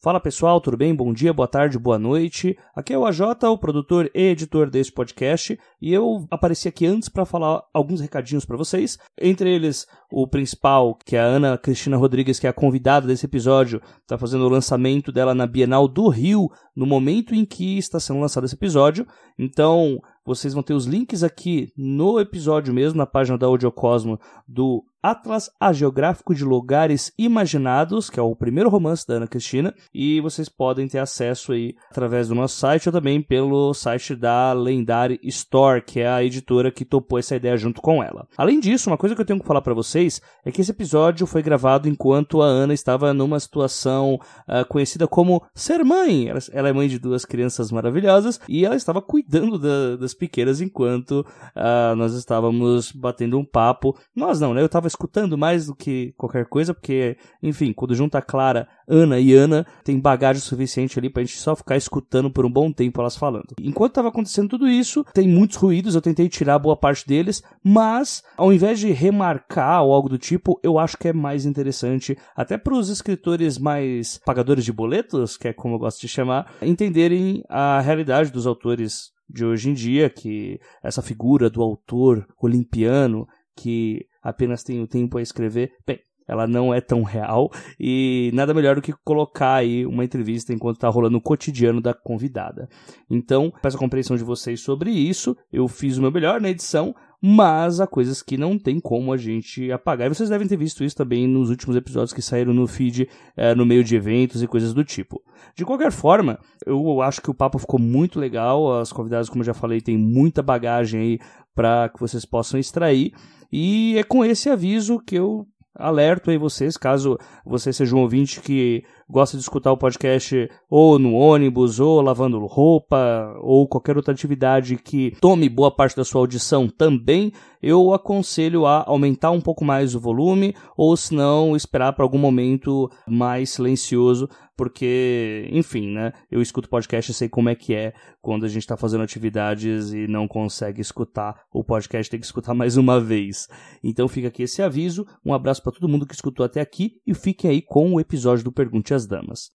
Fala pessoal, tudo bem? Bom dia, boa tarde, boa noite. Aqui é o AJ, o produtor e editor desse podcast, e eu apareci aqui antes para falar alguns recadinhos para vocês. Entre eles, o principal, que é a Ana Cristina Rodrigues, que é a convidada desse episódio, está fazendo o lançamento dela na Bienal do Rio, no momento em que está sendo lançado esse episódio. Então, vocês vão ter os links aqui no episódio mesmo, na página da Audiocosmo, do Atlas Geográfico de Lugares Imaginados, que é o primeiro romance da Ana Cristina, e vocês podem ter acesso aí através do nosso site ou também pelo site da Lendari Store, que é a editora que topou essa ideia junto com ela. Além disso, uma coisa que eu tenho que falar para vocês é que esse episódio foi gravado enquanto a Ana estava numa situação uh, conhecida como ser mãe. Ela, ela, é mãe de duas crianças maravilhosas e ela estava cuidando da, das pequenas enquanto uh, nós estávamos batendo um papo. Nós não, né? Eu estava escutando mais do que qualquer coisa, porque, enfim, quando junta Clara, Ana e Ana, tem bagagem suficiente ali pra gente só ficar escutando por um bom tempo elas falando. Enquanto estava acontecendo tudo isso, tem muitos ruídos, eu tentei tirar boa parte deles, mas ao invés de remarcar ou algo do tipo, eu acho que é mais interessante, até para os escritores mais pagadores de boletos, que é como eu gosto de chamar, entenderem a realidade dos autores de hoje em dia, que essa figura do autor olimpiano que apenas tem o tempo a escrever, bem, ela não é tão real e nada melhor do que colocar aí uma entrevista enquanto está rolando o cotidiano da convidada. Então, peço a compreensão de vocês sobre isso. Eu fiz o meu melhor na edição, mas há coisas que não tem como a gente apagar. E vocês devem ter visto isso também nos últimos episódios que saíram no feed, é, no meio de eventos e coisas do tipo. De qualquer forma, eu acho que o papo ficou muito legal. As convidadas, como eu já falei, têm muita bagagem aí para que vocês possam extrair. E é com esse aviso que eu alerto aí vocês, caso você seja um ouvinte que gosta de escutar o podcast ou no ônibus, ou lavando roupa, ou qualquer outra atividade que tome boa parte da sua audição também, eu aconselho a aumentar um pouco mais o volume, ou se não, esperar para algum momento mais silencioso, porque, enfim, né? Eu escuto podcast e sei como é que é quando a gente está fazendo atividades e não consegue escutar o podcast, tem que escutar mais uma vez. Então fica aqui esse aviso, um abraço para todo mundo que escutou até aqui e fique aí com o episódio do Pergunte Damas.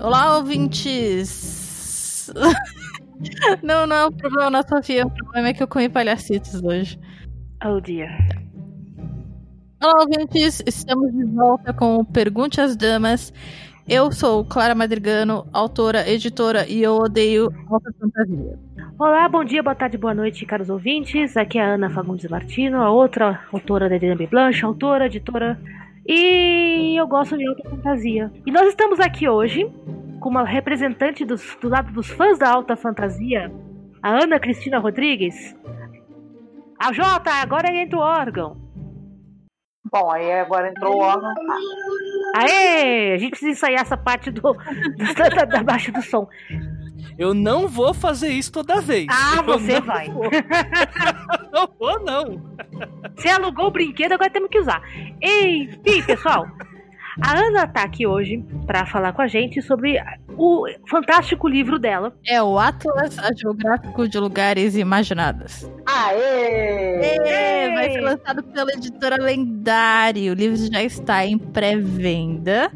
Olá, ouvintes! não, não, o problema não é Sofia, o problema é que eu comi palhacitos hoje. Oh, dia. Olá, ouvintes! Estamos de volta com Pergunte às Damas. Eu sou Clara Madrigano, autora, editora e eu odeio alta fantasia. Olá, bom dia, boa tarde, boa noite, caros ouvintes. Aqui é a Ana Fagundes Martino, a outra autora da Dinambi Blanche, autora, editora. E eu gosto de alta fantasia. E nós estamos aqui hoje com uma representante dos, do lado dos fãs da alta fantasia, a Ana Cristina Rodrigues. A Jota, agora entra o órgão. Bom, aí agora entrou o órgão. Aê! A gente precisa ensaiar essa parte do, do da, da baixa do som. Eu não vou fazer isso toda vez. Ah, Eu você não vai. Vou. não vou, não. Você alugou o brinquedo, agora temos que usar. Enfim, pessoal. A Ana tá aqui hoje para falar com a gente sobre o fantástico livro dela. É o Atlas Geográfico de Lugares Imaginados. Aê! É, vai ser lançado pela editora Lendário. O livro já está em pré-venda.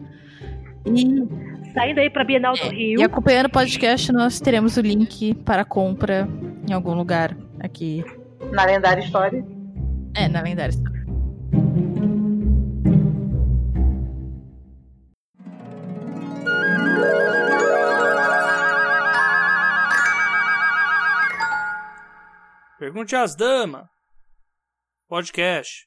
E Saindo aí pra Bienal do É, Rio. E acompanhando o podcast, nós teremos o link para compra em algum lugar aqui. Na lendária história. É, na lendária. Store. Pergunte às damas. Podcast.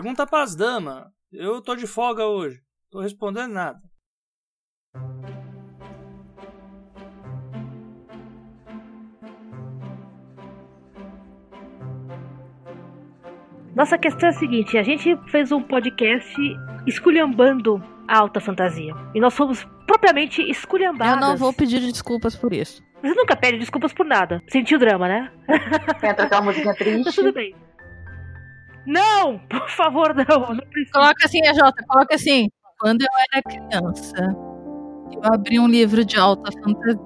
Pergunta pras damas. Eu tô de folga hoje. Tô respondendo nada. Nossa questão é a seguinte: a gente fez um podcast esculhambando a alta fantasia. E nós fomos propriamente esculhambadas. Eu não vou pedir desculpas por isso. Você nunca pede desculpas por nada. Sentiu drama, né? Entra aquela musiquinha Tá triste. tudo bem. Não! Por favor, não. Não. Coloca assim, a coloca assim. Quando eu era criança, eu abri um livro de alta fantasia.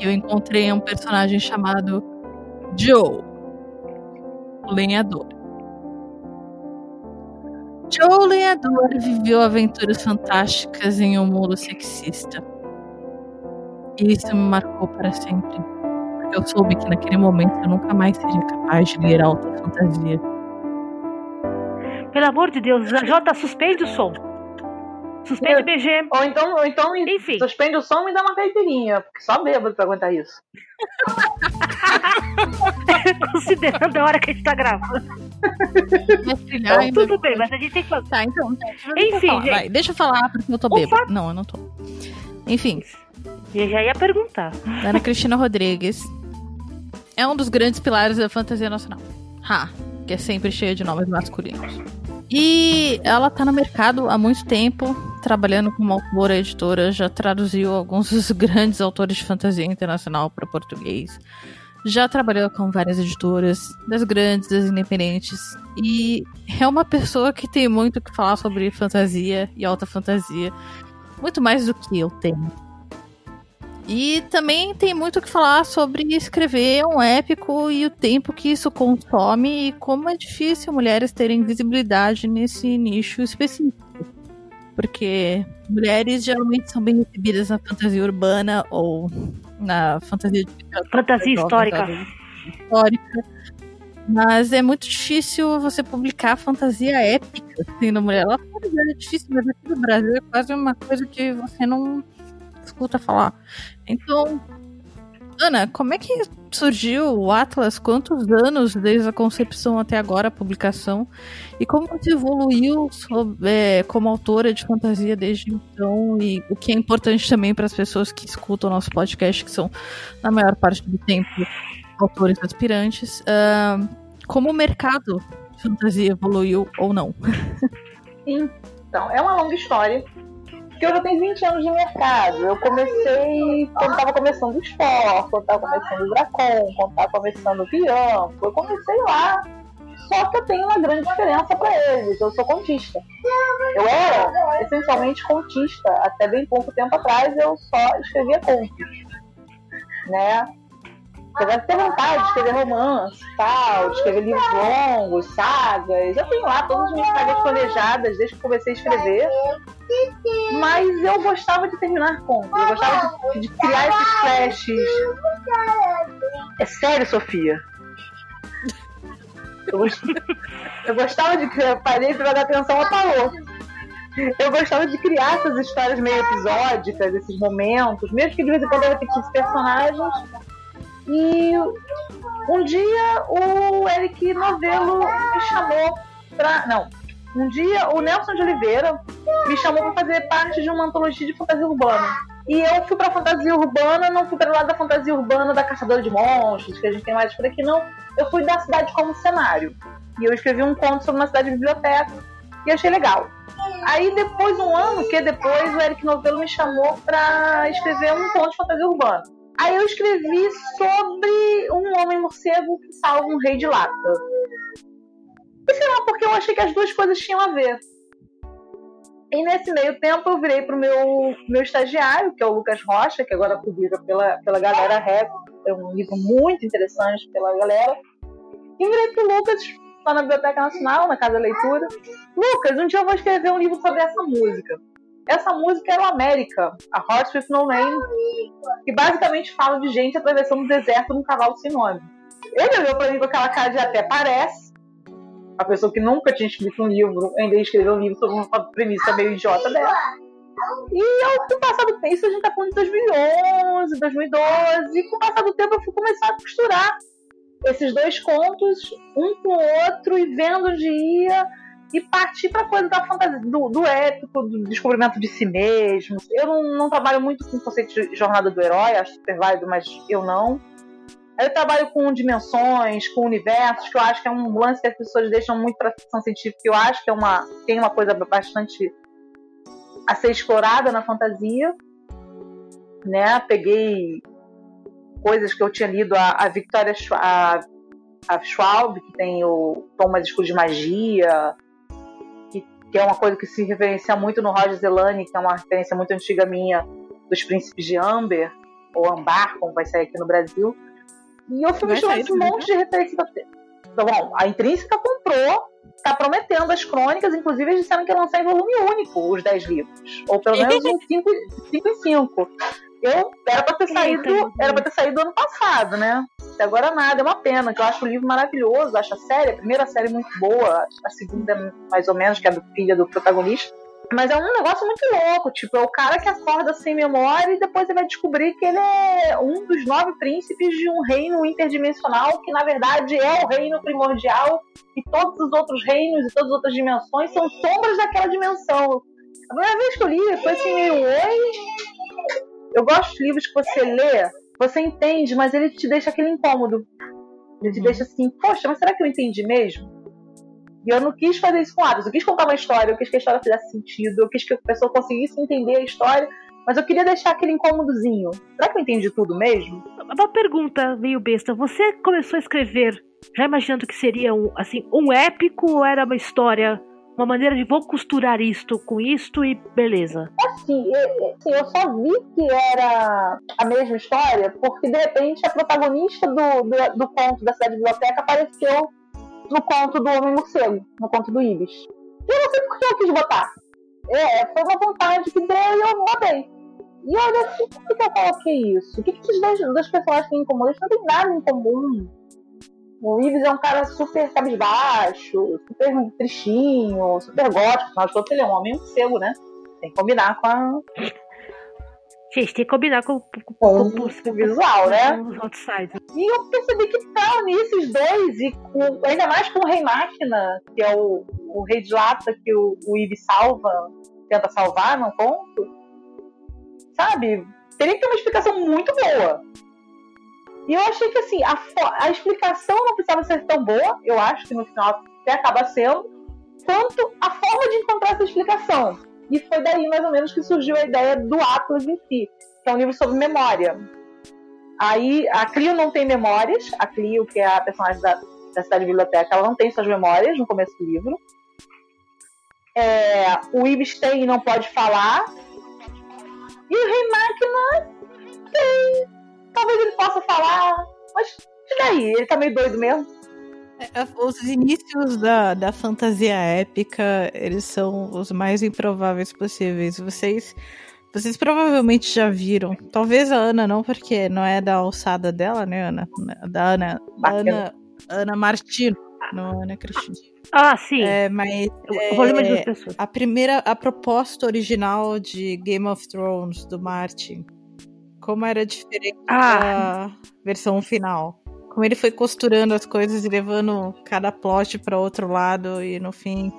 E eu encontrei um personagem chamado Joe, o lenhador. Joe, lenhador, viveu aventuras fantásticas em um mundo sexista. E isso me marcou para sempre. Porque eu soube que naquele momento eu nunca mais seria capaz de ler alta fantasia. Pelo amor de Deus, a Jota, suspende o som. Suspende o BG. Ou então, ou então Enfim. suspende o som e dá uma caipirinha. Porque só bêbado pra aguentar isso. Considerando a hora que a gente tá gravando. Trilhar ainda. Tudo bem, mas a gente tem que fazer. Tá, então. Deixa eu Enfim, falar, gente. vai, deixa eu falar porque eu tô bêbada. Não, eu não tô. Enfim, Eu já ia perguntar. Ana Cristina Rodrigues é um dos grandes pilares da fantasia nacional. Ha, que é sempre cheia de nomes masculinos. E ela tá no mercado há muito tempo, trabalhando como autora, editora, já traduziu alguns dos grandes autores de fantasia internacional para português. Já trabalhou com várias editoras, das grandes, das independentes. E é uma pessoa que tem muito o que falar sobre fantasia e alta fantasia. Muito mais do que eu tenho. E também tem muito o que falar sobre escrever um épico e o tempo que isso consome e como é difícil mulheres terem visibilidade nesse nicho específico. Porque mulheres geralmente são bem recebidas na fantasia urbana ou na fantasia de Fantasia histórica. histórica. Mas é muito difícil você publicar fantasia épica sendo mulher. Lá fora é difícil, mas aqui no Brasil é quase uma coisa que você não escuta falar. Então, Ana, como é que surgiu o Atlas? Quantos anos desde a concepção até agora a publicação? E como você evoluiu sob- é, como autora de fantasia desde então? E o que é importante também para as pessoas que escutam o nosso podcast, que são, na maior parte do tempo, autores aspirantes. ah, como o mercado de fantasia evoluiu ou não? Então, é uma longa história. Porque eu já tenho 20 anos de mercado. Eu comecei quando estava começando o Sport, quando estava começando o Dracon, quando estava começando o Bianco. Eu comecei lá. Só que eu tenho uma grande diferença para eles. Eu sou contista. Eu era essencialmente contista. Até bem pouco tempo atrás eu só escrevia contos. Né? Apesar de ter vontade de escrever romance, tal, de escrever livros longos, sagas. Eu tenho lá todas as minhas sagas planejadas desde que comecei a escrever. Mas eu gostava de terminar contos. Eu gostava de, de criar esses flashes. É sério, Sofia? Eu, gost- eu gostava de criar. Parei pra dar atenção, ela parou. Eu gostava de criar essas histórias meio episódicas, esses momentos, mesmo que de vez em quando eu repetisse personagens. E um dia o Eric Novello me chamou pra. Não. Um dia o Nelson de Oliveira me chamou pra fazer parte de uma antologia de fantasia urbana. E eu fui pra fantasia urbana, não fui para lá da fantasia urbana da Caçadora de Monstros, que a gente tem mais por aqui, não. Eu fui da cidade como cenário. E eu escrevi um conto sobre uma cidade de biblioteca e achei legal. Aí depois, um ano que depois, o Eric Novello me chamou pra escrever um conto de fantasia urbana. Aí eu escrevi sobre um homem morcego que salva um rei de lata. E sei lá, porque eu achei que as duas coisas tinham a ver. E nesse meio tempo eu virei pro meu, meu estagiário, que é o Lucas Rocha, que agora publica pela, pela galera Rego. É um livro muito interessante pela galera. E virei pro Lucas lá na Biblioteca Nacional, na Casa da Leitura. Lucas, um dia eu vou escrever um livro sobre essa música. Essa música é o América, A Horse with No Name, que basicamente fala de gente atravessando o deserto num cavalo sem nome. Ele olhou pra mim com aquela cara de até parece, a pessoa que nunca tinha escrito um livro, ainda escreveu um livro sobre uma premissa meio idiota dela. E eu, com o passar do tempo, isso a gente tá falando de 2011, 2012, e com o passar do tempo eu fui começar a costurar esses dois contos, um com o outro, e vendo onde ia, e partir para coisa da fantasia, do, do, épico, do descobrimento de si mesmo. Eu não, não, trabalho muito com o conceito de jornada do herói, acho super válido, mas eu não. Eu trabalho com dimensões, com universos, que eu acho que é um lance que as pessoas deixam muito para ficção científica, que eu acho que é uma, tem uma coisa bastante a ser explorada na fantasia. Né? Peguei coisas que eu tinha lido, a, a Victoria a, a Schwab, que tem o Thomas Escudo de Magia, que, é uma coisa que se referencia muito no Roger Zelani, que é uma referência muito antiga minha dos Príncipes de Amber, ou Ambar, como vai sair aqui no Brasil. E eu fui misturando esse monte de referência. Então, bom, a Intrínseca comprou, tá prometendo as crônicas, inclusive eles disseram que ia lançar em volume único os 10 livros. Ou pelo menos em 5 em 5. Eu era pra ter saído, era pra ter saído ano passado, né? Até agora nada, é uma pena, que eu acho o livro maravilhoso, acho a série, a primeira série muito boa, a segunda é mais ou menos, que é do filho do protagonista. Mas é um negócio muito louco, tipo, é o cara que acorda sem memória e depois ele vai descobrir que ele é um dos nove príncipes de um reino interdimensional que na verdade é o reino primordial e todos os outros reinos e todas as outras dimensões são sombras daquela dimensão. A primeira vez que eu li foi assim meio oi. Eu gosto de livros que você lê, você entende, mas ele te deixa aquele incômodo. Ele te uhum. deixa assim, poxa, mas será que eu entendi mesmo? E eu não quis fazer isso com Atos. Eu quis contar uma história, eu quis que a história fizesse sentido, eu quis que a pessoa conseguisse entender a história, mas eu queria deixar aquele incômodozinho. Será que eu entendi tudo mesmo? Uma pergunta meio besta. Você começou a escrever já imaginando que seria um, assim, um épico ou era uma história uma maneira de vou costurar isto com isto e beleza. Assim, eu, assim, eu só vi que era a mesma história porque de repente a protagonista do, do, do conto da cidade biblioteca apareceu no conto do Homem Morcego, no conto do Ibis. E eu não sei por que eu quis botar. É, foi uma vontade que deu e eu botei. E olha assim, por que eu coloquei isso? O que, que esses dois, dois personagens têm em comum? Eles não têm nada em comum. O Ives é um cara super cabisbaixo, super tristinho, super gótico, mas todo ele é um homem morcego, né? Tem que combinar com a, Gente, tem que combinar com, com, com, com o visual, né? E eu percebi que tá nesses dois, e com, ainda mais com o Rei Máquina, que é o, o rei de lata que o, o Eve salva, tenta salvar não conto. Sabe? Teria que ter uma explicação muito boa. E eu achei que assim, a, a explicação não precisava ser tão boa, eu acho que no final até acaba sendo, quanto a forma de encontrar essa explicação. E foi daí mais ou menos que surgiu a ideia do Atlas em si, que é um livro sobre memória. Aí a Clio não tem memórias, a Clio, que é a personagem da, da cidade biblioteca, ela não tem suas memórias no começo do livro. É, o Ibis tem e não pode falar. E o Rei Máquina tem. Talvez ele possa falar, mas e daí? Ele tá meio doido mesmo. É, os inícios da, da fantasia épica, eles são os mais improváveis possíveis. Vocês vocês provavelmente já viram. Talvez a Ana não, porque não é da alçada dela, né, Ana? Da Ana. Da Ana, Ana Martino, não Ana Cristina. Ah, sim. É, mas é, a primeira, a proposta original de Game of Thrones do Martin, como era diferente ah. da versão final como ele foi costurando as coisas e levando cada plot para outro lado e no fim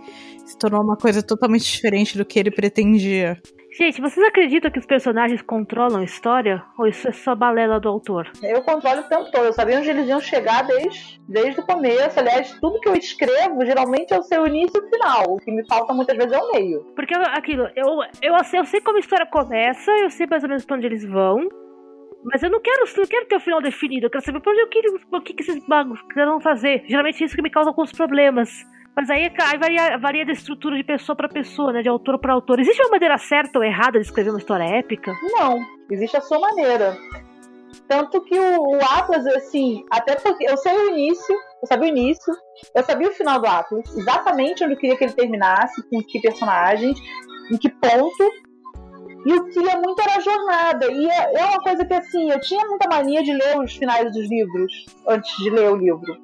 se tornou uma coisa totalmente diferente do que ele pretendia. Gente, vocês acreditam que os personagens controlam a história? Ou isso é só balela do autor? Eu controlo o tempo todo. Eu sabia onde eles iam chegar desde, desde o começo. Aliás, tudo que eu escrevo geralmente é o seu início e o final. O que me falta muitas vezes é o meio. Porque aquilo, eu, eu, eu sei como a história começa, eu sei mais ou menos pra onde eles vão. Mas eu não quero, não quero ter o final definido. Eu quero saber por onde eu quero, o que, que esses magos querem fazer. Geralmente é isso que me causa alguns problemas. Mas aí, aí varia, varia da estrutura de pessoa para pessoa, né? De autor para autor. Existe uma maneira certa ou errada de escrever uma história épica? Não, existe a sua maneira. Tanto que o, o Atlas, assim, até porque eu sei o início, eu sabia o início, eu sabia o final do Atlas, exatamente onde eu queria que ele terminasse, com que personagens, em que ponto, e o que ia muito era a jornada. E é, é uma coisa que, assim, eu tinha muita mania de ler os finais dos livros antes de ler o livro.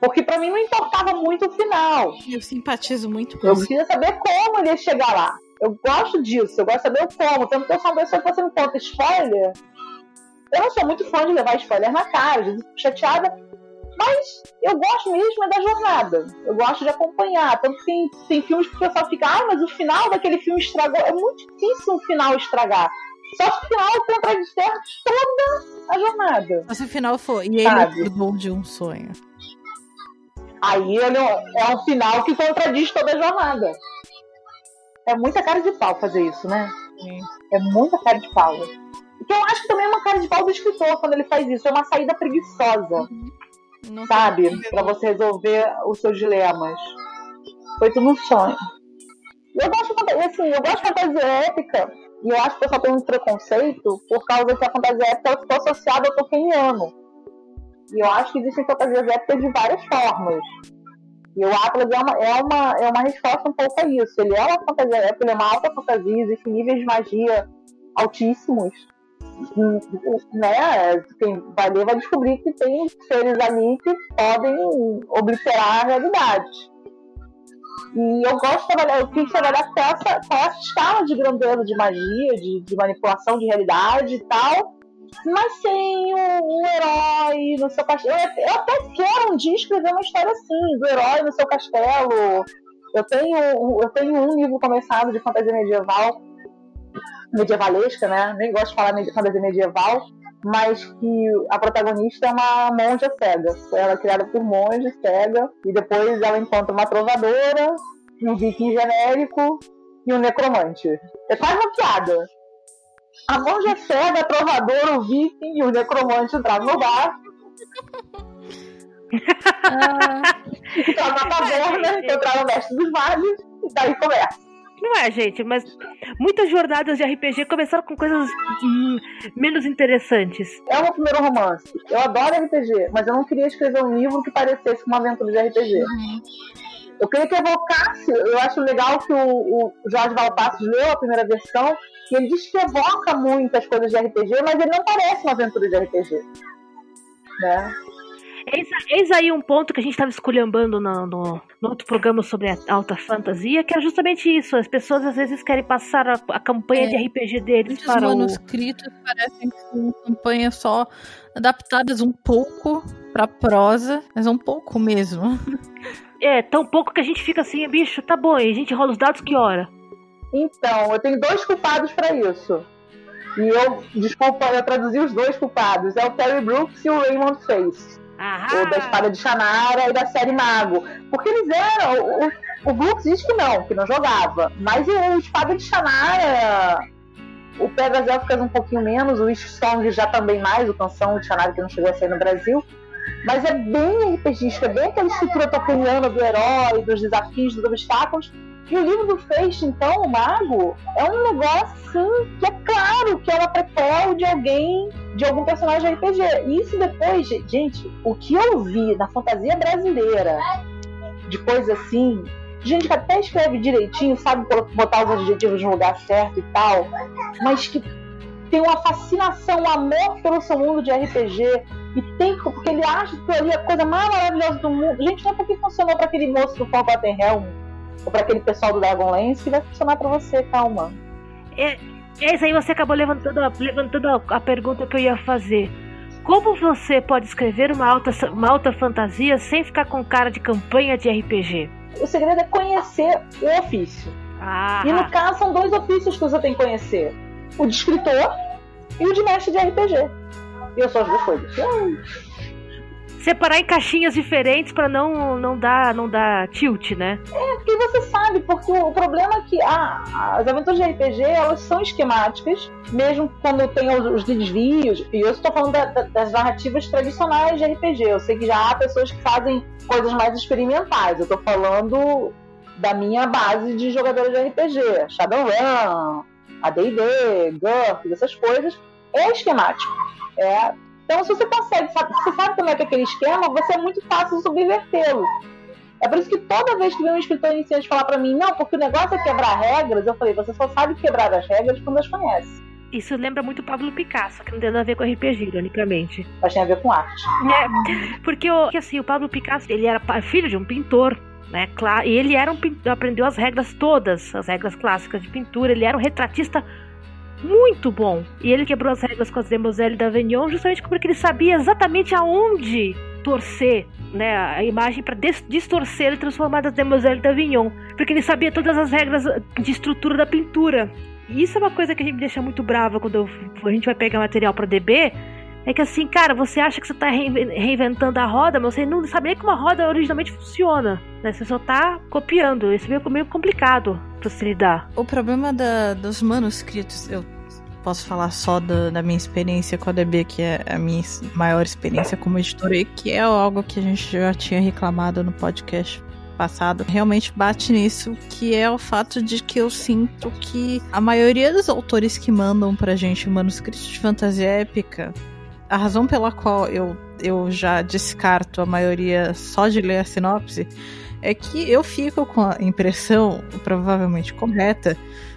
Porque pra mim não importava muito o final. Eu simpatizo muito com Eu isso. queria saber como ele ia chegar lá. Eu gosto disso, eu gosto de saber o como. Tanto que eu sou uma pessoa que você me conta spoiler. Eu não sou muito fã de levar spoiler na cara, às vezes eu fico chateada. Mas eu gosto mesmo é da jornada. Eu gosto de acompanhar. Tanto que tem, tem filmes que o pessoal fica, ah, mas o final daquele filme estragou. É muito difícil um final estragar. Só se o final contradizer toda a jornada. Mas o final foi. E ele acordou de um sonho. Aí ele é um final que contradiz toda a jornada. É muita cara de pau fazer isso, né? É muita cara de pau. O que eu acho que também é uma cara de pau do escritor quando ele faz isso. É uma saída preguiçosa, Não sabe? Pra você resolver os seus dilemas. Foi tudo um sonho. Eu gosto, de- assim, eu gosto de fantasia épica. E eu acho que o pessoal tem um preconceito por causa que a fantasia épica ficou associada ao tolkieniano. E eu acho que existem fantasias épicas de várias formas. E o Atlas é uma, é, uma, é uma resposta um pouco a isso. Ele é uma fantasia épica, ele é uma alta fantasia, existem níveis de magia altíssimos. Né? Quem vai ler vai descobrir que tem seres ali que podem obliterar a realidade. E eu gosto de trabalhar, eu quis trabalhar com essa, com essa escala de grandeza de magia, de, de manipulação de realidade e tal, mas sem o, o herói no seu castelo. Eu, eu até quero um dia escrever uma história assim, do herói no seu castelo. Eu tenho, eu tenho um livro começado de fantasia medieval, medievalesca, né? Nem gosto de falar de fantasia medieval, mas que a protagonista é uma monja cega. Ela é criada por monge cega, e depois ela encontra uma trovadora, um viking genérico e um necromante. É quase uma piada. A monja cega, a trovadora, o viking e o necromante entraram no bar, Ah, ficaram na taverna, encontraram o mestre dos vales, e daí começa. Não é, gente, mas muitas jornadas de RPG começaram com coisas hum, menos interessantes. É o meu primeiro romance. Eu adoro RPG, mas eu não queria escrever um livro que parecesse uma aventura de RPG. Eu queria que evocasse. Eu acho legal que o, o Jorge Valpassos leu a primeira versão e ele diz que evoca muitas coisas de RPG, mas ele não parece uma aventura de RPG. Né? Eis, eis aí um ponto que a gente estava esculhambando no, no, no outro programa sobre a alta fantasia, que é justamente isso. As pessoas às vezes querem passar a, a campanha É. de RPG deles para o. manuscritos parecem que são campanhas só adaptadas um pouco pra prosa, mas um pouco mesmo. É, tão pouco que a gente fica assim, bicho, tá bom, e a gente rola os dados que hora? Então, eu tenho dois culpados para isso. E eu, desculpa, eu traduzi os dois culpados. É o Terry Brooks e o Raymond Face. Ah, ou da espada de Shannara e da série Mago. Porque eles eram. O, o diz que não, que não jogava. Mas o espada de Shannara. O Pegas Elficas um pouquinho menos, o Song já também mais, o canção de Shannara que não chegou a sair no Brasil. Mas é bem RPGístico, é bem aquela estrutura tolkieniana do herói, dos desafios, dos obstáculos. E o livro do Feixe, então, o Mago, é um negócio assim, que é claro que é uma prequel de alguém, de algum personagem RPG. E isso depois, gente, o que eu vi na fantasia brasileira de coisa assim, gente que até escreve direitinho, sabe botar os adjetivos no lugar certo e tal, mas que tem uma fascinação, um amor pelo seu mundo de RPG e tem porque ele acha que ali é a coisa mais maravilhosa do mundo. Gente, não é porque funcionou para aquele moço do Forgotten Realm ou para aquele pessoal do Dragonlance que vai funcionar para você, calma. É, isso aí você acabou levantando, a- levantando a, a pergunta que eu ia fazer. Como você pode escrever uma alta, uma alta fantasia sem ficar com cara de campanha de RPG? O segredo é conhecer o ofício. Ah, E no caso são dois ofícios que você tem que conhecer: o de escritor e o de mestre de RPG. E eu sou as duas coisas. Separar em caixinhas diferentes pra não, não dar não dar tilt, né? Porque você sabe, porque o problema é que ah, as aventuras de RPG elas são esquemáticas, mesmo quando tem os, os desvios. E eu estou falando da- da- das narrativas tradicionais de RPG. Eu sei que já há pessoas que fazem coisas mais experimentais. Eu estou falando da minha base de jogadores de RPG, Shadowrun, AD&D, GURPS, essas coisas. É esquemático. É, então, se você consegue, sabe, você sabe como é que é aquele esquema, você é muito fácil subvertê-lo. É por isso que toda vez que vem um escritor iniciante falar pra mim, não, porque o negócio é quebrar regras, eu falei, você só sabe quebrar as regras quando as conhece. Isso lembra muito Pablo Picasso, que não tem nada a ver com RPG, ironicamente. Mas tem a ver com arte. É, porque, assim, o Pablo Picasso, ele era filho de um pintor, né? E ele era um pintor, aprendeu as regras todas, as regras clássicas de pintura. Ele era um retratista muito bom. E ele quebrou as regras com as Demoiselles d'Avignon justamente porque ele sabia exatamente aonde torcer, né, a imagem para distorcer e transformar as Demoiselles d'Avignon, porque ele sabia todas as regras de estrutura da pintura. E isso é uma coisa que a gente me deixa muito brava quando eu- a gente vai pegar material para DB, é que assim, cara, você acha que você tá reinven- reinventando a roda, mas você não sabe nem como a roda originalmente funciona. Né? Você só tá copiando. Isso é meio- complicado pra se lidar. O problema da- dos manuscritos, eu posso falar só da, da minha experiência com a DB, que é a minha maior experiência como editora, e que é algo que a gente já tinha reclamado no podcast passado, realmente bate nisso, que é o fato de que eu sinto que a maioria dos autores que mandam pra gente manuscritos de fantasia épica, a razão pela qual eu, eu já descarto a maioria só de ler a sinopse, é que eu fico com a impressão, provavelmente correta,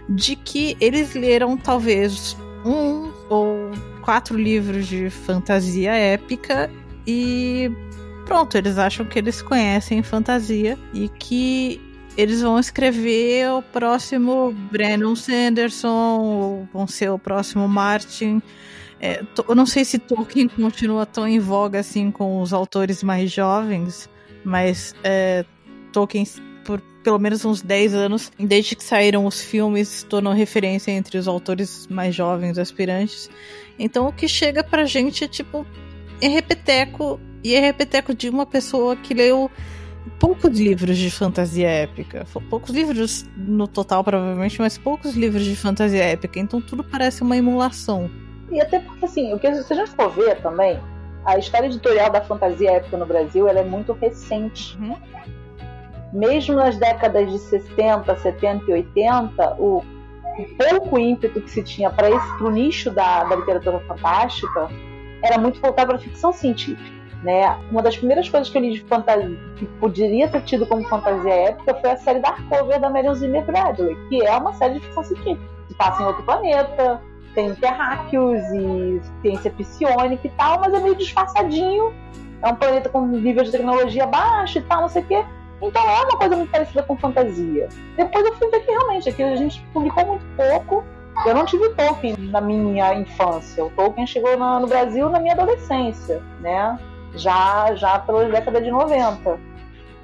de que eles leram talvez um ou quatro livros de fantasia épica e pronto, eles acham que eles conhecem fantasia e que eles vão escrever o próximo Brandon Sanderson, ou vão ser o próximo Martin. É, eu não sei se Tolkien continua tão em voga assim com os autores mais jovens, mas é, Tolkien, por pelo menos uns 10 anos, desde que saíram os filmes, tornou referência entre os autores mais jovens, aspirantes. Então o que chega pra gente é tipo é repeteco, e é repeteco de uma pessoa que leu poucos livros de fantasia épica. Poucos livros no total, provavelmente, mas poucos livros de fantasia épica. Então tudo parece uma emulação. E até porque, assim, o que se a gente for ver também, a história editorial da fantasia épica no Brasil ela é muito recente. Uhum. Mesmo nas décadas de 60, 70 e 80, o, pouco ímpeto que se tinha para esse pro nicho da, da literatura fantástica era muito voltado para a ficção científica. Né? Uma das primeiras coisas que eu li de fantasia que poderia ter tido como fantasia épica foi a série Darkover da Marion Zimmer Bradley, que é uma série de ficção científica. Se passa em outro planeta, tem terráqueos e ciência psionica e tal, mas é meio disfarçadinho. É um planeta com nível de tecnologia baixo e tal, não sei o quê. Então é uma coisa muito parecida com fantasia. Depois eu fui ver que realmente aqui a gente publicou muito pouco. Eu não tive Tolkien na minha infância. O Tolkien chegou no Brasil na minha adolescência, né? Já, já pelas décadas de 90.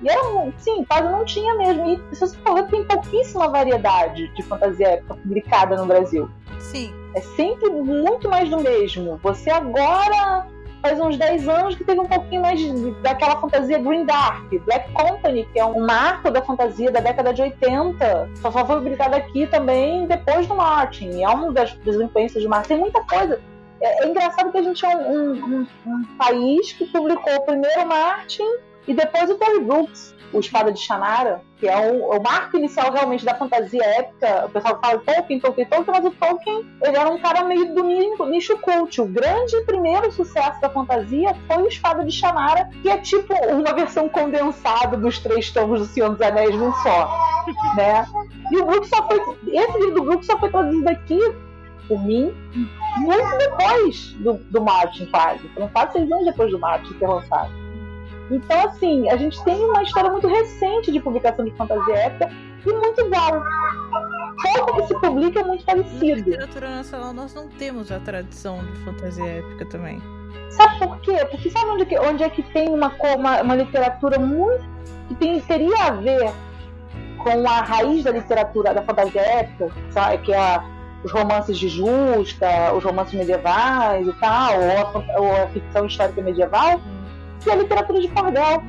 E era, um- sim, quase não tinha mesmo. E se você for ver, tem pouquíssima variedade de fantasia épica publicada no Brasil. Sim. É sempre muito mais do mesmo. Você agora faz uns 10 anos que teve um pouquinho mais de- daquela fantasia Green Dark, Black Company, que é um marco da fantasia da década de 80. Só foi publicado aqui também depois do Martin. É uma das, das influências do Martin. Tem muita coisa. É, é engraçado que a gente é um, um- um- um país que publicou primeiro o Martin e depois o Terry Brooks, o Espada de Shannara, que é o, o marco inicial realmente da fantasia épica. O pessoal fala Tolkien, Tolkien, Tolkien, mas o Tolkien ele era um cara meio do ni- nicho cult. O grande primeiro sucesso da fantasia foi o Espada de Shannara, que é tipo uma versão condensada dos três tomos do Senhor dos Anéis num só, né? E o Brooks só foi, esse livro do Brooks só foi traduzido aqui por mim muito depois do, do Martin, quase. Foram quase seis anos depois do Martin ter lançado. Então, assim, a gente tem uma história muito recente de publicação de fantasia épica e muito igual. Pouco que se publica é muito Na parecido. literatura nacional nós não temos a tradição de fantasia épica também. Sabe por quê? Porque sabe onde, que- onde é que tem uma, uma, uma literatura muito. que tem, teria a ver com a raiz da literatura da fantasia épica, sabe? que é a- os romances de justa, os romances medievais e tal, ou a, ou a ficção histórica medieval, que é a literatura de cordel.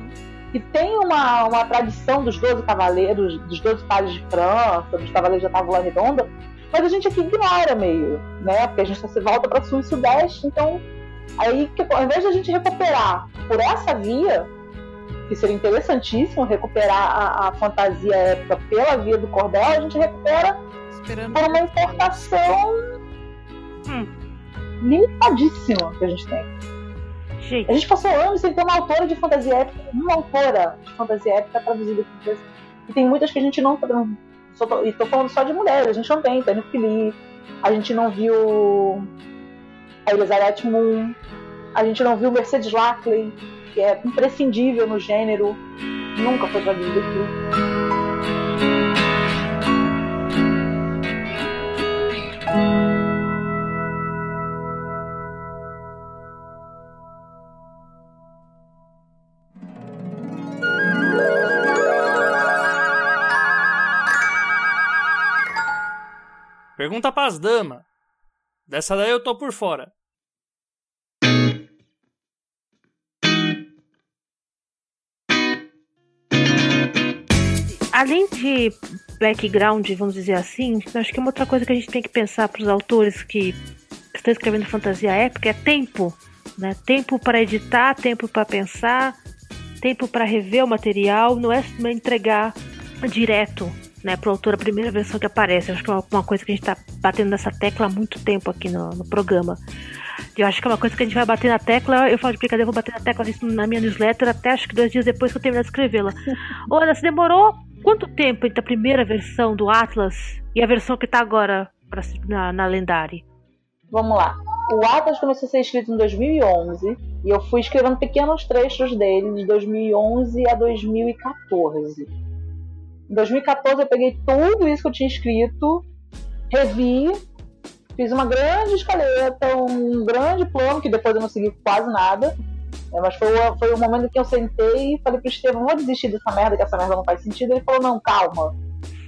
Que tem uma, uma tradição dos Doze Cavaleiros, dos Doze Pares de França, dos Cavaleiros da Távola Redonda, mas a gente aqui ignora meio, né? Porque a gente se volta para sul e sudeste, então Aí, que, ao invés de a gente recuperar por essa via, que seria interessantíssimo recuperar a, a fantasia épica pela via do cordel, a gente recupera Esperando. por uma importação Hum. limitadíssima que a gente tem. Gente, A gente passou anos sem ter uma autora de fantasia épica, uma autora de fantasia épica traduzida no Brasil. E tem muitas que a gente não. só tô- E tô falando só de mulheres, a gente não tem. Tem Fili, a gente não viu a Elizabeth Moon, a gente não viu Mercedes Lackley, que é imprescindível no gênero, nunca foi traduzido aqui. Pergunta pras damas. Dessa daí eu tô por fora. Além de background, vamos dizer assim, acho que uma outra coisa que a gente tem que pensar para os autores que estão escrevendo fantasia épica é tempo. Né? Tempo para editar, tempo para pensar, tempo para rever o material, não é entregar direto né, pro autor a primeira versão que aparece. acho que é uma, coisa que a gente tá batendo nessa tecla há muito tempo aqui no, no, programa. Eu acho que é uma coisa que a gente vai bater na tecla. Eu falo de brincadeira, eu vou bater na tecla na minha newsletter até acho que dois dias depois que eu terminar de escrevê-la. Olha, se demorou quanto tempo entre a primeira versão do Atlas e a versão que tá agora pra, na, na Lendari? Vamos lá. O Atlas começou a ser escrito em 2011 e eu fui escrevendo pequenos trechos dele de 2011 a 2014. Em 2014 eu peguei tudo isso que eu tinha escrito, revi, fiz uma grande escaleta, um grande plano, que depois eu não segui quase nada. É, mas foi, o, foi o momento que eu sentei e falei pro Estevam, vou desistir dessa merda, que essa merda não faz sentido. Ele falou, não, calma,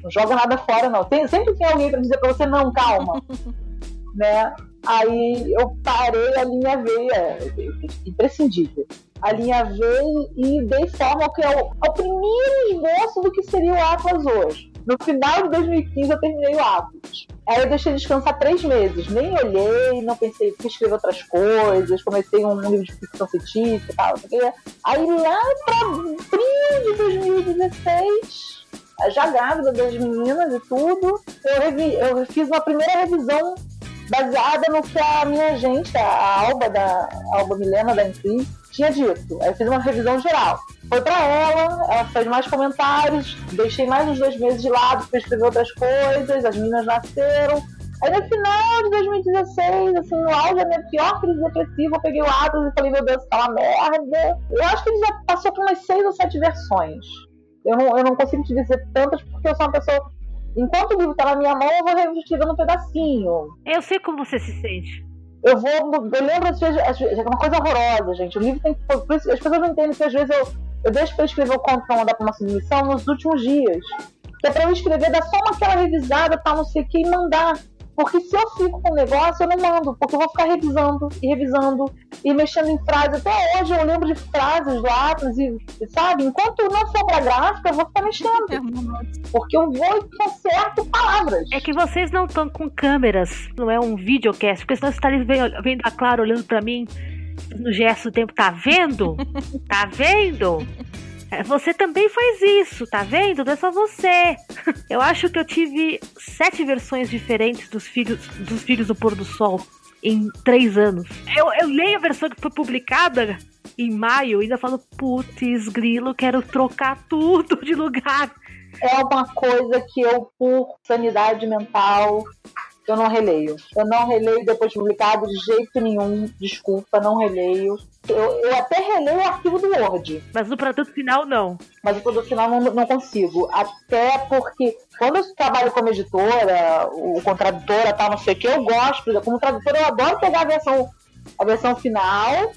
não joga nada fora, não. Tem, sempre tem alguém para dizer pra você, não, calma. né? Aí eu parei a linha veia, imprescindível. A linha veio e dei forma ao que é o, ao primeiro esboço do que seria o Atlas hoje. No final de 2015 eu terminei o Atlas. Aí eu deixei descansar três meses. Nem olhei, não pensei, fui escrever outras coisas, comecei um livro de ficção científica e tal. Aí lá pra abril de 2016, já grávida das meninas e tudo, eu, revi, eu fiz uma primeira revisão baseada no que a minha gente, a Alba, da Alba Milena da Incri, tinha dito. Aí fiz uma revisão geral. Foi para ela, ela fez mais comentários, deixei mais uns dois meses de lado para escrever outras coisas, as meninas nasceram. Aí no final de 2016, assim, no auge da minha pior crise depressiva, eu peguei o Atlas e falei, meu Deus, tá uma merda. Eu acho que ele já passou por umas seis ou sete versões. Eu não, eu não consigo te dizer tantas porque eu sou uma pessoa Enquanto o livro tá na minha mão, eu vou retirando um pedacinho. Eu sei como você se sente. Eu vou. Eu lembro, às vezes, é uma coisa horrorosa, gente. O livro tem que. Por isso, as pessoas não entendem que às vezes eu, eu deixo pra escrever o conto pra mandar pra uma submissão nos últimos dias. Que é pra eu escrever, dar só uma aquela revisada, tal, não sei o que, e mandar. Porque se eu fico com o negócio, eu não mando, porque eu vou ficar revisando e revisando e mexendo em frases. Até hoje eu lembro de frases do Atlas e, sabe, enquanto não for pra gráfica, eu vou ficar mexendo. Porque eu vou e conserto palavras. É que vocês não estão com câmeras, não é um videocast, porque senão você estaria vendo, vendo a Clara olhando pra mim no gesto do tempo, tá vendo? Tá vendo? Você também faz isso, tá vendo? Não é só você. Eu acho que eu tive sete versões diferentes dos filhos, dos filhos do pôr do sol em três anos. Eu, eu leio a versão que foi publicada em maio e ainda falo, putz, grilo, quero trocar tudo de lugar. É uma coisa que eu, por sanidade mental, eu não releio. Eu não releio depois de publicado de jeito nenhum. Desculpa, não releio. Eu, eu até releio o arquivo do Word. Mas no produto final, não. Mas o produto final não, não consigo. Até porque quando eu trabalho como editora, o, com tradutora tal, não sei o que, eu gosto. Como tradutora, eu adoro pegar a versão, a versão final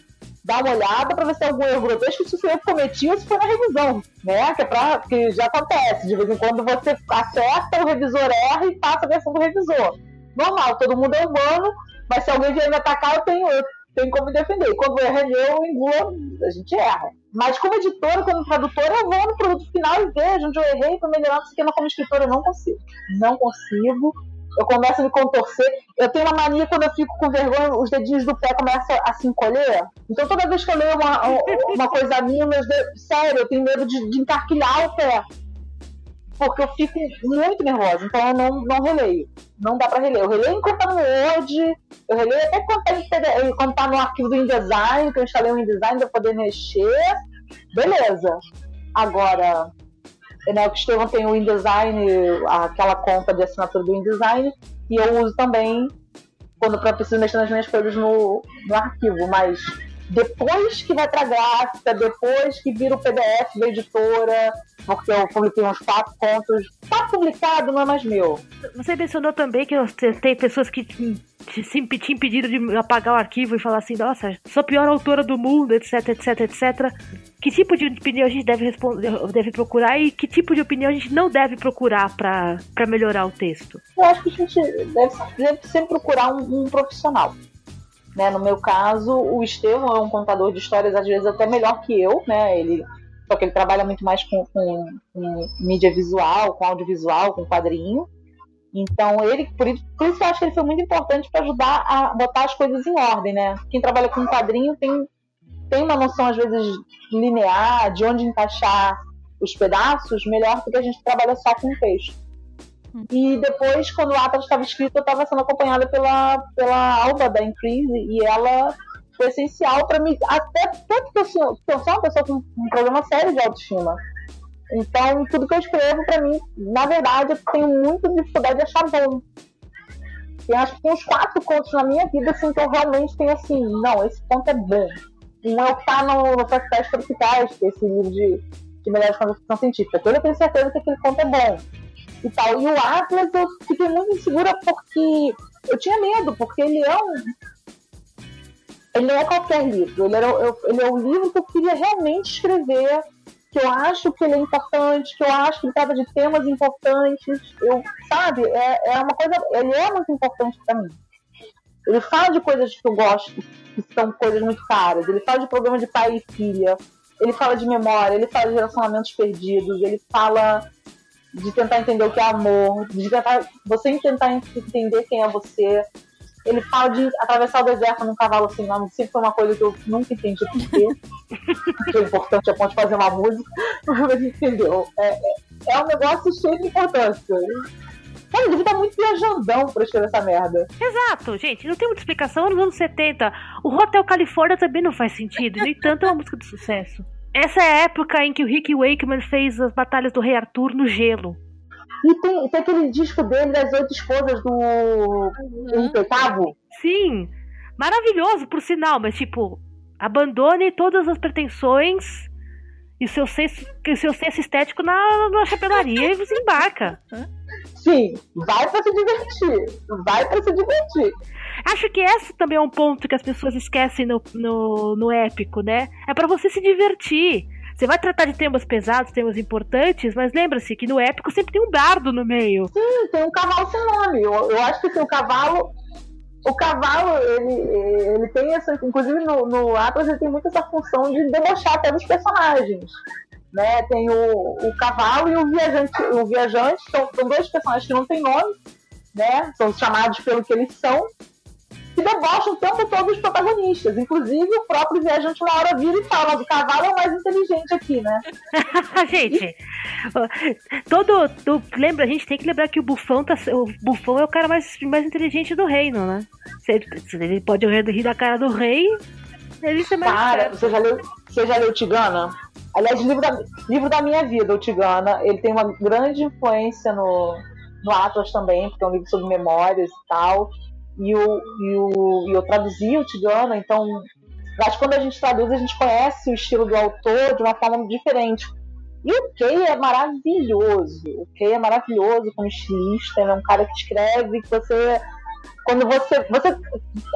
dar uma olhada para ver se tem algum erro grotesco, se foi eu cometi ou se foi na revisão, né? Que, é pra, que já acontece. De vez em quando você acerta, o revisor erra e passa a versão do revisor normal, todo mundo é humano, mas se alguém vier me atacar, eu tenho, eu tenho como defender. Quando erra eu engulo, a gente erra. Mas como editora, como tradutora, eu vou no produto final e vejo onde eu errei para melhorar isso aqui, mas como escritora eu não consigo. Não consigo. Eu começo a me contorcer. Eu tenho uma mania quando eu fico com vergonha, os dedinhos do pé começam a se encolher. Então toda vez que eu leio uma, uma coisa minha, meus dedos, sério, eu tenho medo de, de encarquilhar o pé porque eu fico muito nervosa, então eu não, não releio. Não dá pra reler. Eu releio enquanto tá no Word, eu releio até quando tá, tá no arquivo do InDesign, que eu instalei o InDesign pra poder mexer. Beleza. Agora, né, o Estevão tem o InDesign, aquela conta de assinatura do InDesign, e eu uso também quando eu preciso mexer nas minhas coisas no, no arquivo, mas depois que vai pra gráfica, depois que vira o PDF da editora, porque eu publiquei uns quatro contos, tá publicado, não é mais meu. Você mencionou também que tem pessoas que te, te, te impediram de apagar o arquivo e falar assim, nossa, sou a pior autora do mundo, etc, etc, etc. Que tipo de opinião a gente deve, responder, deve procurar e que tipo de opinião a gente não deve procurar para melhorar o texto? Eu acho que a gente deve, deve sempre procurar um, um profissional. Né? No meu caso, o Estevão é um contador de histórias, às vezes até melhor que eu, né? Ele, só que ele trabalha muito mais com, com, com mídia visual, com audiovisual, com quadrinho. Então, ele, por isso, por isso eu acho que ele foi muito importante para ajudar a botar as coisas em ordem, né? Quem trabalha com quadrinho tem, tem uma noção, às vezes, linear, de onde encaixar os pedaços, melhor do que a gente trabalha só com texto. E depois, quando o Atlas estava escrito, eu estava sendo acompanhada pela, pela Alba da Increase e ela foi essencial para mim, até tanto que eu sou, eu sou uma pessoa com um problema sério de autoestima. Então, tudo que eu escrevo, para mim, na verdade, eu tenho muita dificuldade de achar bom. E acho que tem uns quatro contos na minha vida assim, que eu realmente tenho assim, não, esse conto é bom. Um é o que tá no, no Festivais Tropicais, que é esse livro de, de melhores ficção científica. Eu tenho certeza que aquele conto é bom e tal. E o Atlas eu fiquei muito insegura porque eu tinha medo, porque ele é um. Ele não é qualquer livro, ele, era, eu, ele é um livro que eu queria realmente escrever, que eu acho que ele é importante, que eu acho que ele trata de temas importantes. Eu, sabe, é, é uma coisa. Ele é muito importante para mim. Ele fala de coisas que eu gosto, que são coisas muito caras. Ele fala de problema de pai e filha. Ele fala de memória, ele fala de relacionamentos perdidos, ele fala de tentar entender o que é amor, de tentar você tentar entender quem é você. Ele fala de atravessar o deserto num cavalo sem nome, sempre foi uma coisa que eu nunca entendi por quê. que é importante a ponto de fazer uma música, mas entendeu? É, é, é um negócio cheio de importância. Cara, ele tá muito viajandão pra escrever essa merda. Exato, gente, não tem muita explicação. Nos anos 70, o Hotel California também não faz sentido. No entanto, é uma música de sucesso. Essa é a época em que o Rick Wakeman fez as batalhas do Rei Arthur no gelo. E tem, tem aquele disco dele das oito esposas do uhum. Sim, maravilhoso por sinal, mas tipo, abandone todas as pretensões e o seu senso, o seu senso estético na, na chapelaria e você embarca. Sim, vai para se divertir. Vai para se divertir. Acho que esse também é um ponto que as pessoas esquecem no, no, no épico, né? É para você se divertir. Você vai tratar de temas pesados, temas importantes, mas lembra-se que no épico sempre tem um dardo no meio. Sim, tem um cavalo sem nome. Eu, eu acho que assim, o cavalo. O cavalo, ele, ele tem essa. Inclusive no, no Atlas, ele tem muito essa função de debochar até dos personagens. Né? Tem o, o cavalo e o viajante. O viajante são, são dois personagens que não têm nome, né? São chamados pelo que eles são que debocham o tempo todo os protagonistas. Inclusive, o próprio viajante na hora vira e fala: o cavalo é o mais inteligente aqui, né? gente, todo, todo. Lembra, a gente tem que lembrar que o bufão, tá, o bufão é o cara mais, mais inteligente do reino, né? Ele pode rir da cara do rei, ele é mais. Cara, você já, leu, você já leu Tigana? Aliás, livro da, livro da minha vida, o Tigana, ele tem uma grande influência no, no Atlas também, porque é um livro sobre memórias e tal e, o, e, o, e eu traduzi o Tigana, então que quando a gente traduz, a gente conhece o estilo do autor de uma forma diferente. E o Kay é maravilhoso. O Kay é maravilhoso como estilista, ele é um cara que escreve, que você. Quando você. Você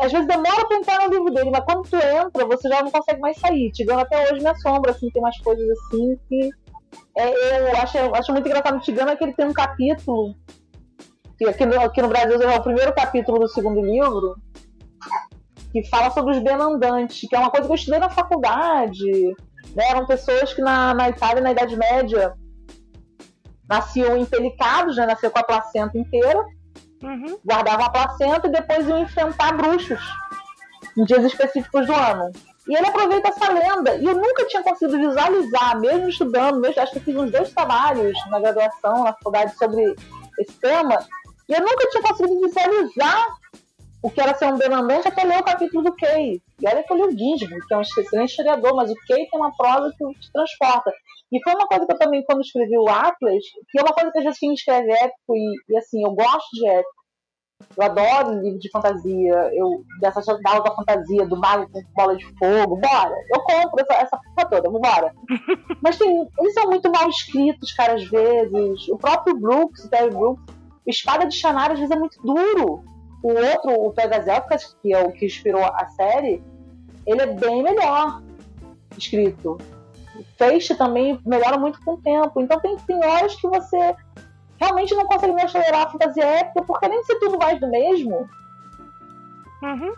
às vezes demora pra entrar no livro dele, mas quando tu entra, você já não consegue mais sair. Tigana até hoje me assombra, assim, tem umas coisas assim que. É, eu acho, acho muito engraçado no Tigana que ele tem um capítulo que aqui no, aqui no Brasil é o primeiro capítulo do segundo livro, que fala sobre os benandantes, que é uma coisa que eu estudei na faculdade. Né? Eram pessoas que na, na Itália, na Idade Média, nasciam empelicados, né? nasciam com a placenta inteira, uhum. guardavam a placenta e depois iam enfrentar bruxos em dias específicos do ano. E ele aproveita essa lenda. E eu nunca tinha conseguido visualizar, mesmo estudando, mesmo, acho que fiz uns dois trabalhos na graduação, na faculdade, sobre esse tema. E eu nunca tinha conseguido visualizar o que era ser um demandante até ler o capítulo do Kay. E olha que eu li o Ginsburg, que é um excelente historiador, mas o Kay tem uma prosa que te transporta. E foi uma coisa que eu também, quando escrevi o Atlas, que é uma coisa que a gente escreve épico, e, e assim, eu gosto de épico. Eu adoro livro de fantasia, eu, dessa da da fantasia, do mago com bola de fogo, bora! Eu compro essa, essa porra toda, bora! Mas tem, eles são muito mal escritos, cara, às vezes. O próprio Brooks, o Terry Brooks, Espada de Shannara às vezes é muito duro. O outro, o Pegas Elfas, que é o que inspirou a série, ele é bem melhor escrito. O Feixe também melhora muito com o tempo. Então tem, tem horas que você realmente não consegue mais tolerar a fantasia épica, porque de ser tudo mais do mesmo, Uhum.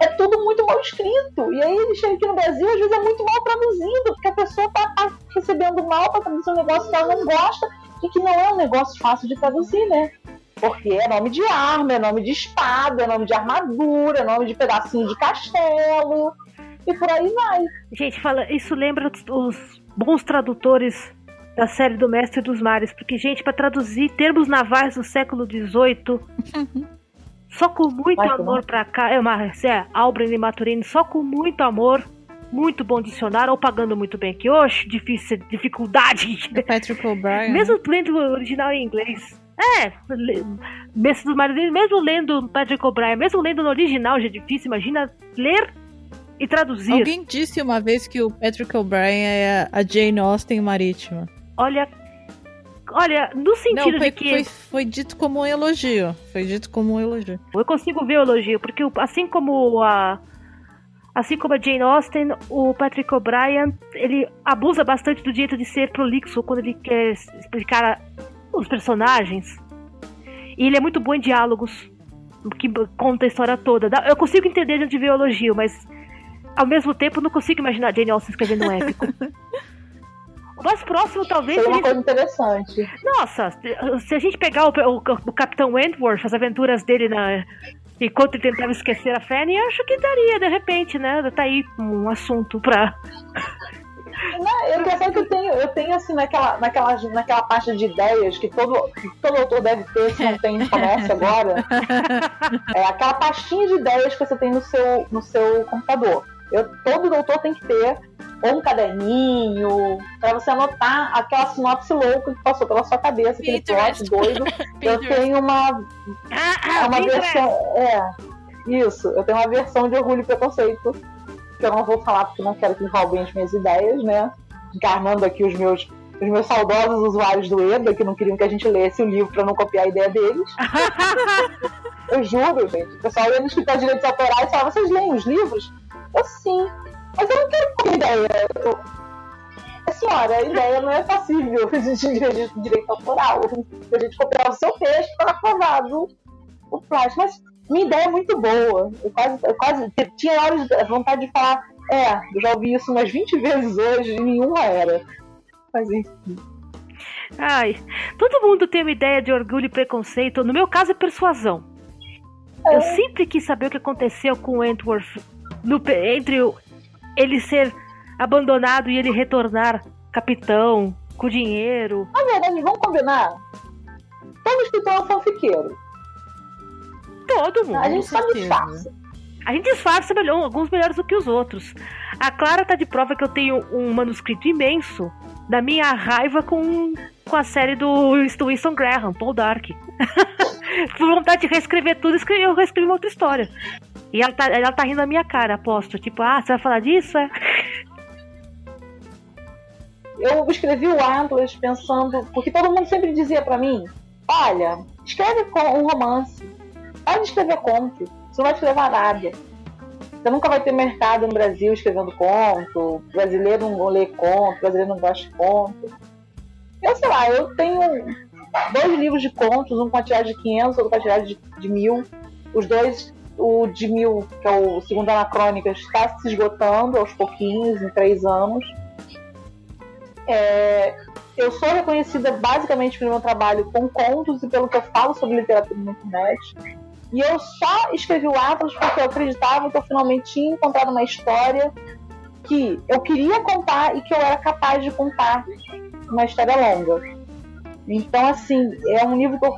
é tudo muito mal escrito. E aí ele chega aqui no Brasil, às vezes é muito mal traduzido, porque a pessoa tá, tá recebendo mal para traduzir um negócio que ela não gosta e que não é um negócio fácil de traduzir, né? Porque é nome de arma, é nome de espada, é nome de armadura, é nome de pedacinho de castelo. E por aí vai. Gente, fala, isso lembra os, bons tradutores da série do Mestre dos Mares, porque, gente, para traduzir termos navais do século XVIII, só com muito Vai, amor pra cá, é uma é, Albrecht e Maturini, só com muito amor, muito bom dicionário, ou pagando muito bem que hoje, difícil, dificuldade. Do Patrick O'Brien. Mesmo lendo o original em inglês. É, Mares, mesmo lendo Patrick O'Brien, mesmo lendo no original já é difícil, imagina ler e traduzir. Alguém disse uma vez que o Patrick O'Brien é a Jane Austen marítima. Olha, olha, no sentido Não, foi, de que foi, foi dito como um elogio. Foi dito como um elogio. eu consigo ver o elogio, porque assim como a assim como a Jane Austen, o Patrick O'Brien, ele abusa bastante do direito de ser prolixo quando ele quer explicar os personagens. E ele é muito bom em diálogos, que conta a história toda. Eu consigo entender de ver o elogio, mas ao mesmo tempo não consigo imaginar Jane Austen escrevendo um épico. O mais próximo talvez Seria uma coisa interessante. Nossa, se- se a gente pegar o, o- o Capitão Wentworth, as aventuras dele na, enquanto ele tentava esquecer a Fanny, acho que daria, de repente, né? Tá aí um assunto pra. Não, eu que eu tenho, eu tenho assim naquela, naquela, naquela pasta de ideias que todo, que todo autor deve ter, se não tem no comércio agora. É aquela pastinha de ideias que você tem no seu, no seu computador. Eu, todo autor tem que ter ou um caderninho para você anotar aquela sinopse louca que passou pela sua cabeça, aquele plot Pinterest. doido. Eu tenho uma, Ah, é uma Pinterest! versão. É, isso. Eu tenho uma versão de orgulho e preconceito. Que eu não vou falar porque não quero que roubem as minhas ideias, né? Encarnando aqui os meus, os meus saudosos usuários do EDA, que não queriam que a gente lesse o livro para não copiar a ideia deles. eu juro, gente. O pessoal ia no escritório de direitos autorais e falava: vocês leem os livros? Eu sim. Mas eu não quero a ideia. Eu, "É, Senhora, a ideia não é passível de direito, direito autoral. A gente copiar o seu texto para aprovado o plástico. Mas minha ideia é muito boa. Eu quase, eu quase tinha horas de vontade de falar, é, eu já ouvi isso umas 20 vezes hoje e nenhuma era. Mas enfim. Ai, todo mundo tem uma ideia de orgulho e preconceito. No meu caso é persuasão. Eu sempre quis saber o que aconteceu com o Wentworth no entre ele ser abandonado e ele retornar capitão, com dinheiro. Na verdade, vamos combinar. Todo escritor é um fanfiqueiro. Todo mundo. A gente só disfarça. A gente disfarça melhor, alguns melhores do que os outros. A Clara tá de prova que eu tenho um manuscrito imenso da minha raiva com, com a série do Winston Graham, Paul Dark. Por vontade de reescrever tudo, eu reescrevi uma outra história. E ela tá, ela tá rindo da minha cara, aposto. Tipo, ah, você vai falar disso? É? Eu escrevi o Atlas pensando. Porque todo mundo sempre dizia pra mim: olha, escreve um romance. Para de escrever conto. Você não vai escrever nada. Você nunca vai ter mercado no Brasil escrevendo conto. Brasileiro não lê conto, brasileiro não gosta de conto. Eu sei lá, eu tenho dois livros de contos, um com a tiragem de 500, outro com a tiragem de, de 1000. Os dois, o de 1000, que é o segundo Anacrônicas, está se esgotando aos pouquinhos, em três anos. É, eu sou reconhecida basicamente pelo meu trabalho com contos e pelo que eu falo sobre literatura na internet. E eu só escrevi o Atlas porque eu acreditava que eu finalmente tinha encontrado uma história que eu queria contar e que eu era capaz de contar uma história longa. Então, assim, é um livro que eu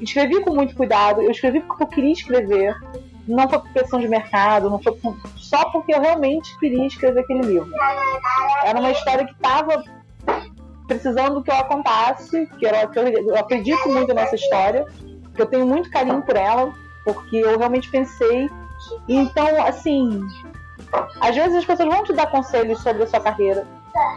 escrevi com muito cuidado, eu escrevi porque eu queria escrever. não foi por questão de mercado, não foi por, só porque eu realmente queria escrever aquele livro. Era uma história que estava precisando que eu a contasse, que, era, que eu, eu acredito muito nessa história, que eu tenho muito carinho por ela, porque eu realmente pensei. Então, assim, às vezes as pessoas vão te dar conselhos sobre a sua carreira,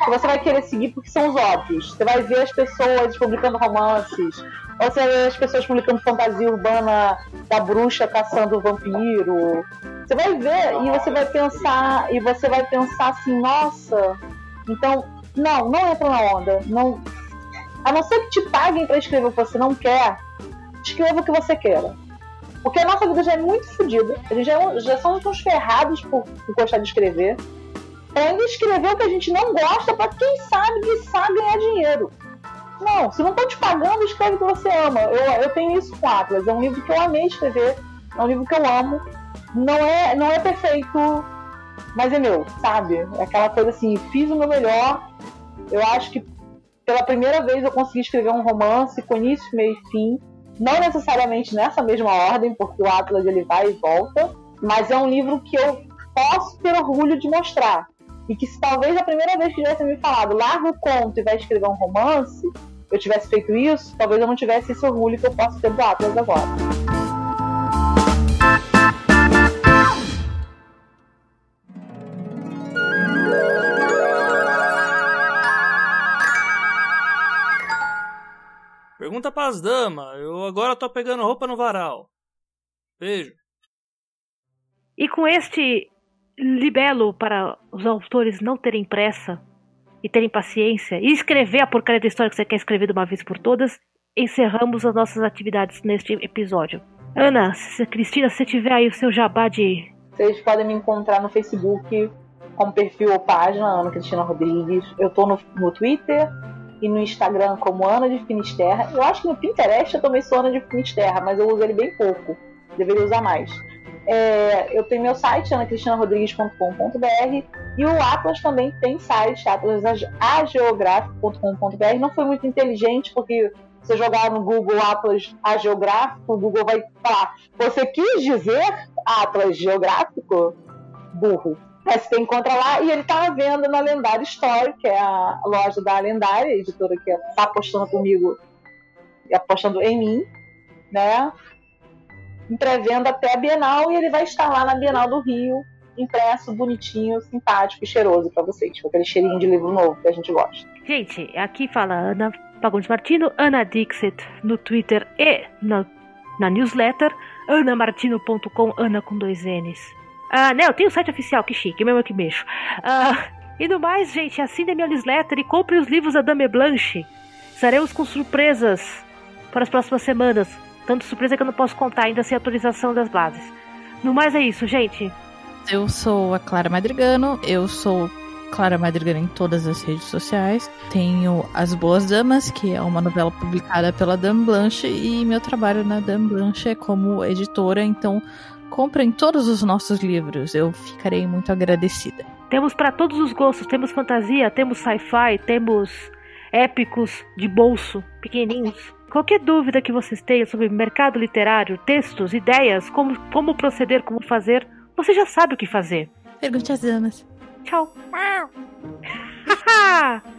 que você vai querer seguir porque são os óbvios. Você vai ver as pessoas publicando romances, ou você vai ver as pessoas publicando fantasia urbana da bruxa caçando o vampiro. Você vai ver e você vai pensar, e você vai pensar assim, nossa, então, não, não entra na onda. Não, a não ser que te paguem para escrever o que você não quer, escreva o que você queira. Porque a nossa vida já é muito fodida. A gente já, é já somos uns ferrados por, por gostar de escrever ainda escrever o que a gente não gosta para quem sabe que sabe ganhar dinheiro. Não, se não estão te pagando, escreve o que você ama. Eu, eu tenho isso com Atlas. É um livro que eu amei escrever, é um livro que eu amo. Não é, não é perfeito, mas é meu, sabe? É aquela coisa assim, fiz o meu melhor. Eu acho que pela primeira vez eu consegui escrever um romance com início, meio e fim. Não necessariamente nessa mesma ordem, porque o Atlas ele vai e volta, mas é um livro que eu posso ter orgulho de mostrar. E que se talvez a primeira vez que tivesse me falado, larga o conto e vai escrever um romance, eu tivesse feito isso, talvez eu não tivesse esse orgulho que eu posso ter do Atlas agora. Pergunta pras damas. Eu agora tô pegando roupa no varal. Beijo. E com este libelo para os autores não terem pressa e terem paciência e escrever a porcaria da história que você quer escrever de uma vez por todas, encerramos as nossas atividades neste episódio. Ana, se, Cristina, se tiver aí o seu jabá de. Vocês podem me encontrar no Facebook como perfil ou página Ana Cristina Rodrigues. Eu tô no, no Twitter e no Instagram como Ana de Finisterra. Eu acho que no Pinterest eu também sou Ana de Finisterra, mas eu uso ele bem pouco. Deveria usar mais. É, eu tenho meu site, anacristinarrodrigues.com.br, e o Atlas também tem site, atlasageográfico.com.br. Não foi muito inteligente, porque você jogar no Google Atlas Geográfico, o Google vai falar: Você quis dizer Atlas Geográfico? Burro. Mas você encontra lá e ele está à venda na Lendária Story, que é a loja da Lendária, a editora que está apostando comigo e apostando em mim, né? Em pré-venda até a Bienal e ele vai estar lá na Bienal do Rio, impresso, bonitinho, simpático e cheiroso para vocês, com aquele cheirinho de livro novo que a gente gosta. Gente, aqui fala Ana Fagundes Martino, Ana Dixit no Twitter e na, na newsletter, anamartino.com, Ana com dois N's. Ah, né, eu tenho o site oficial, que chique, mesmo que mexo. Ah, e no mais, gente, assine a minha newsletter e compre os livros da Dame Blanche. Estaremos com surpresas para as próximas semanas. Tanto surpresa que eu não posso contar ainda sem autorização das bases. No mais é isso, gente. Eu sou a Clara Madrigano, eu sou Clara Madrigano em todas as redes sociais. Tenho As Boas Damas, que é uma novela publicada pela Dame Blanche, e meu trabalho na Dame Blanche é como editora, então comprem todos os nossos livros, eu ficarei muito agradecida. Temos para todos os gostos, temos fantasia, temos sci-fi, temos épicos de bolso, pequenininhos. Qualquer dúvida que vocês tenham sobre mercado literário, textos, ideias, como, como proceder, como fazer, você já sabe o que fazer. Pergunte às damas. Tchau.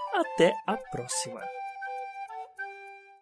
até a próxima.